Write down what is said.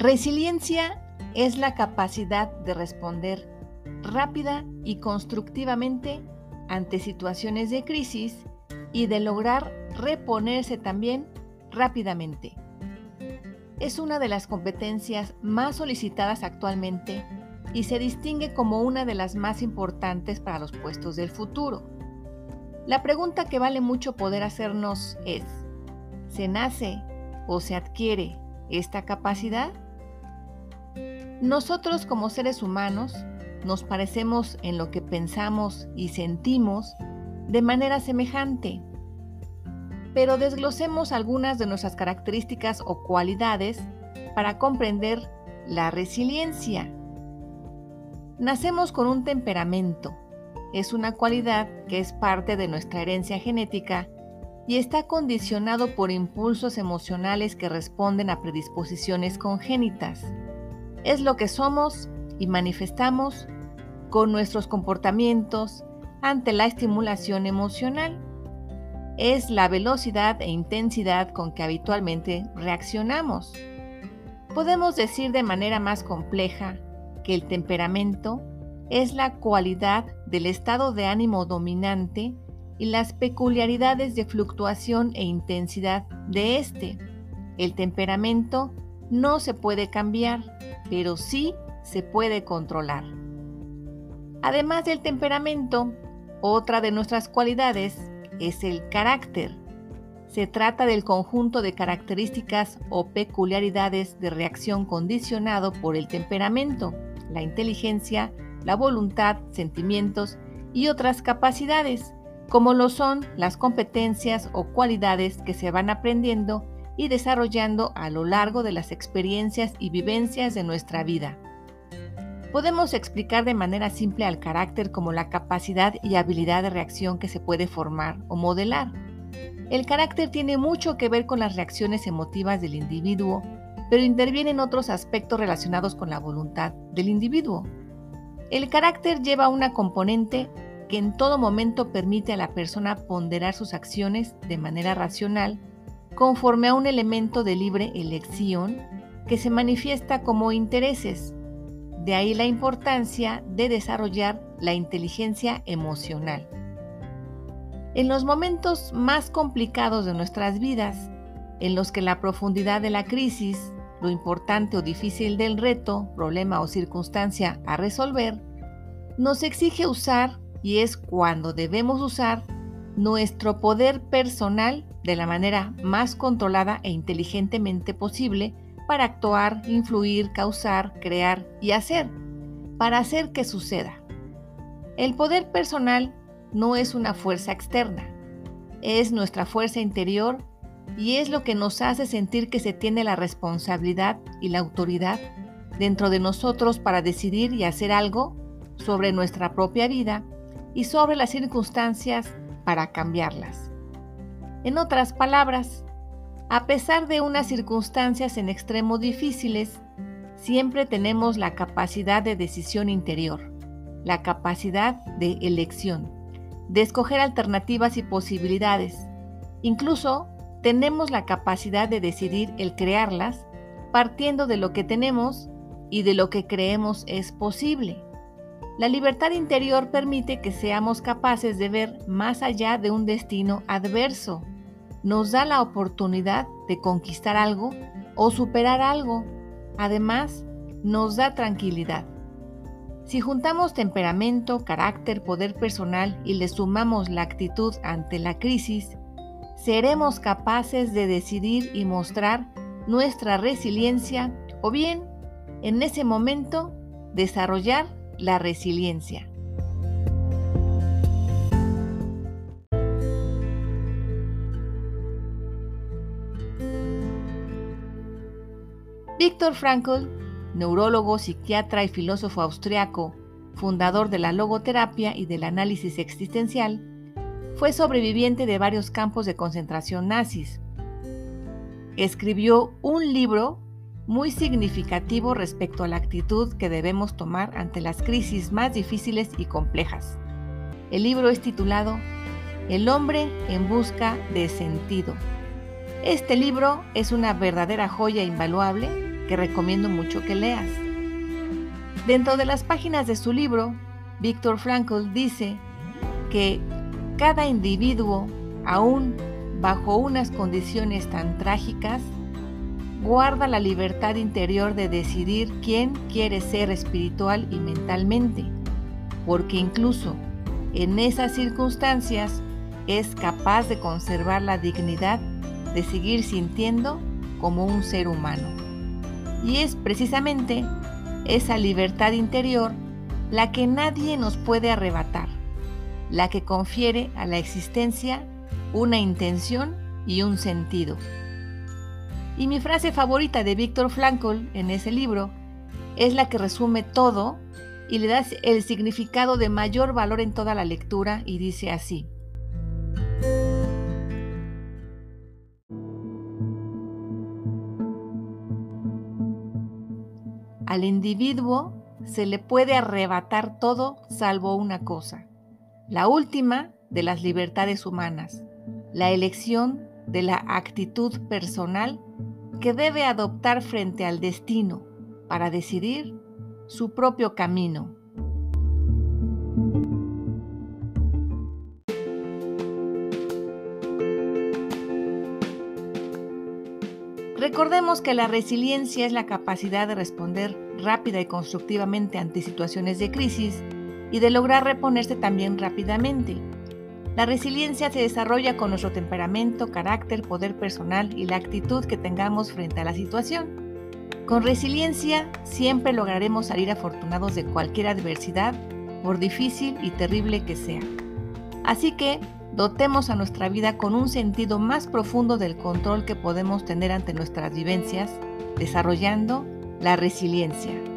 Resiliencia es la capacidad de responder rápida y constructivamente ante situaciones de crisis y de lograr reponerse también rápidamente. Es una de las competencias más solicitadas actualmente y se distingue como una de las más importantes para los puestos del futuro. La pregunta que vale mucho poder hacernos es, ¿se nace o se adquiere esta capacidad? Nosotros como seres humanos nos parecemos en lo que pensamos y sentimos de manera semejante, pero desglosemos algunas de nuestras características o cualidades para comprender la resiliencia. Nacemos con un temperamento. Es una cualidad que es parte de nuestra herencia genética y está condicionado por impulsos emocionales que responden a predisposiciones congénitas es lo que somos y manifestamos con nuestros comportamientos ante la estimulación emocional. Es la velocidad e intensidad con que habitualmente reaccionamos. Podemos decir de manera más compleja que el temperamento es la cualidad del estado de ánimo dominante y las peculiaridades de fluctuación e intensidad de este. El temperamento no se puede cambiar, pero sí se puede controlar. Además del temperamento, otra de nuestras cualidades es el carácter. Se trata del conjunto de características o peculiaridades de reacción condicionado por el temperamento, la inteligencia, la voluntad, sentimientos y otras capacidades, como lo son las competencias o cualidades que se van aprendiendo y desarrollando a lo largo de las experiencias y vivencias de nuestra vida. Podemos explicar de manera simple al carácter como la capacidad y habilidad de reacción que se puede formar o modelar. El carácter tiene mucho que ver con las reacciones emotivas del individuo, pero interviene en otros aspectos relacionados con la voluntad del individuo. El carácter lleva una componente que en todo momento permite a la persona ponderar sus acciones de manera racional conforme a un elemento de libre elección que se manifiesta como intereses. De ahí la importancia de desarrollar la inteligencia emocional. En los momentos más complicados de nuestras vidas, en los que la profundidad de la crisis, lo importante o difícil del reto, problema o circunstancia a resolver, nos exige usar, y es cuando debemos usar, nuestro poder personal de la manera más controlada e inteligentemente posible para actuar, influir, causar, crear y hacer, para hacer que suceda. El poder personal no es una fuerza externa, es nuestra fuerza interior y es lo que nos hace sentir que se tiene la responsabilidad y la autoridad dentro de nosotros para decidir y hacer algo sobre nuestra propia vida y sobre las circunstancias para cambiarlas. En otras palabras, a pesar de unas circunstancias en extremo difíciles, siempre tenemos la capacidad de decisión interior, la capacidad de elección, de escoger alternativas y posibilidades. Incluso tenemos la capacidad de decidir el crearlas partiendo de lo que tenemos y de lo que creemos es posible. La libertad interior permite que seamos capaces de ver más allá de un destino adverso. Nos da la oportunidad de conquistar algo o superar algo. Además, nos da tranquilidad. Si juntamos temperamento, carácter, poder personal y le sumamos la actitud ante la crisis, seremos capaces de decidir y mostrar nuestra resiliencia o bien, en ese momento, desarrollar la resiliencia. Víctor Frankl, neurólogo, psiquiatra y filósofo austriaco, fundador de la logoterapia y del análisis existencial, fue sobreviviente de varios campos de concentración nazis. Escribió un libro muy significativo respecto a la actitud que debemos tomar ante las crisis más difíciles y complejas. El libro es titulado El hombre en busca de sentido. Este libro es una verdadera joya invaluable que recomiendo mucho que leas. Dentro de las páginas de su libro, Víctor Frankl dice que cada individuo, aún bajo unas condiciones tan trágicas, guarda la libertad interior de decidir quién quiere ser espiritual y mentalmente, porque incluso en esas circunstancias es capaz de conservar la dignidad de seguir sintiendo como un ser humano. Y es precisamente esa libertad interior la que nadie nos puede arrebatar, la que confiere a la existencia una intención y un sentido. Y mi frase favorita de Víctor Frankl en ese libro es la que resume todo y le da el significado de mayor valor en toda la lectura y dice así. Al individuo se le puede arrebatar todo salvo una cosa, la última de las libertades humanas, la elección de la actitud personal que debe adoptar frente al destino para decidir su propio camino. Recordemos que la resiliencia es la capacidad de responder rápida y constructivamente ante situaciones de crisis y de lograr reponerse también rápidamente. La resiliencia se desarrolla con nuestro temperamento, carácter, poder personal y la actitud que tengamos frente a la situación. Con resiliencia siempre lograremos salir afortunados de cualquier adversidad, por difícil y terrible que sea. Así que dotemos a nuestra vida con un sentido más profundo del control que podemos tener ante nuestras vivencias, desarrollando la resiliencia.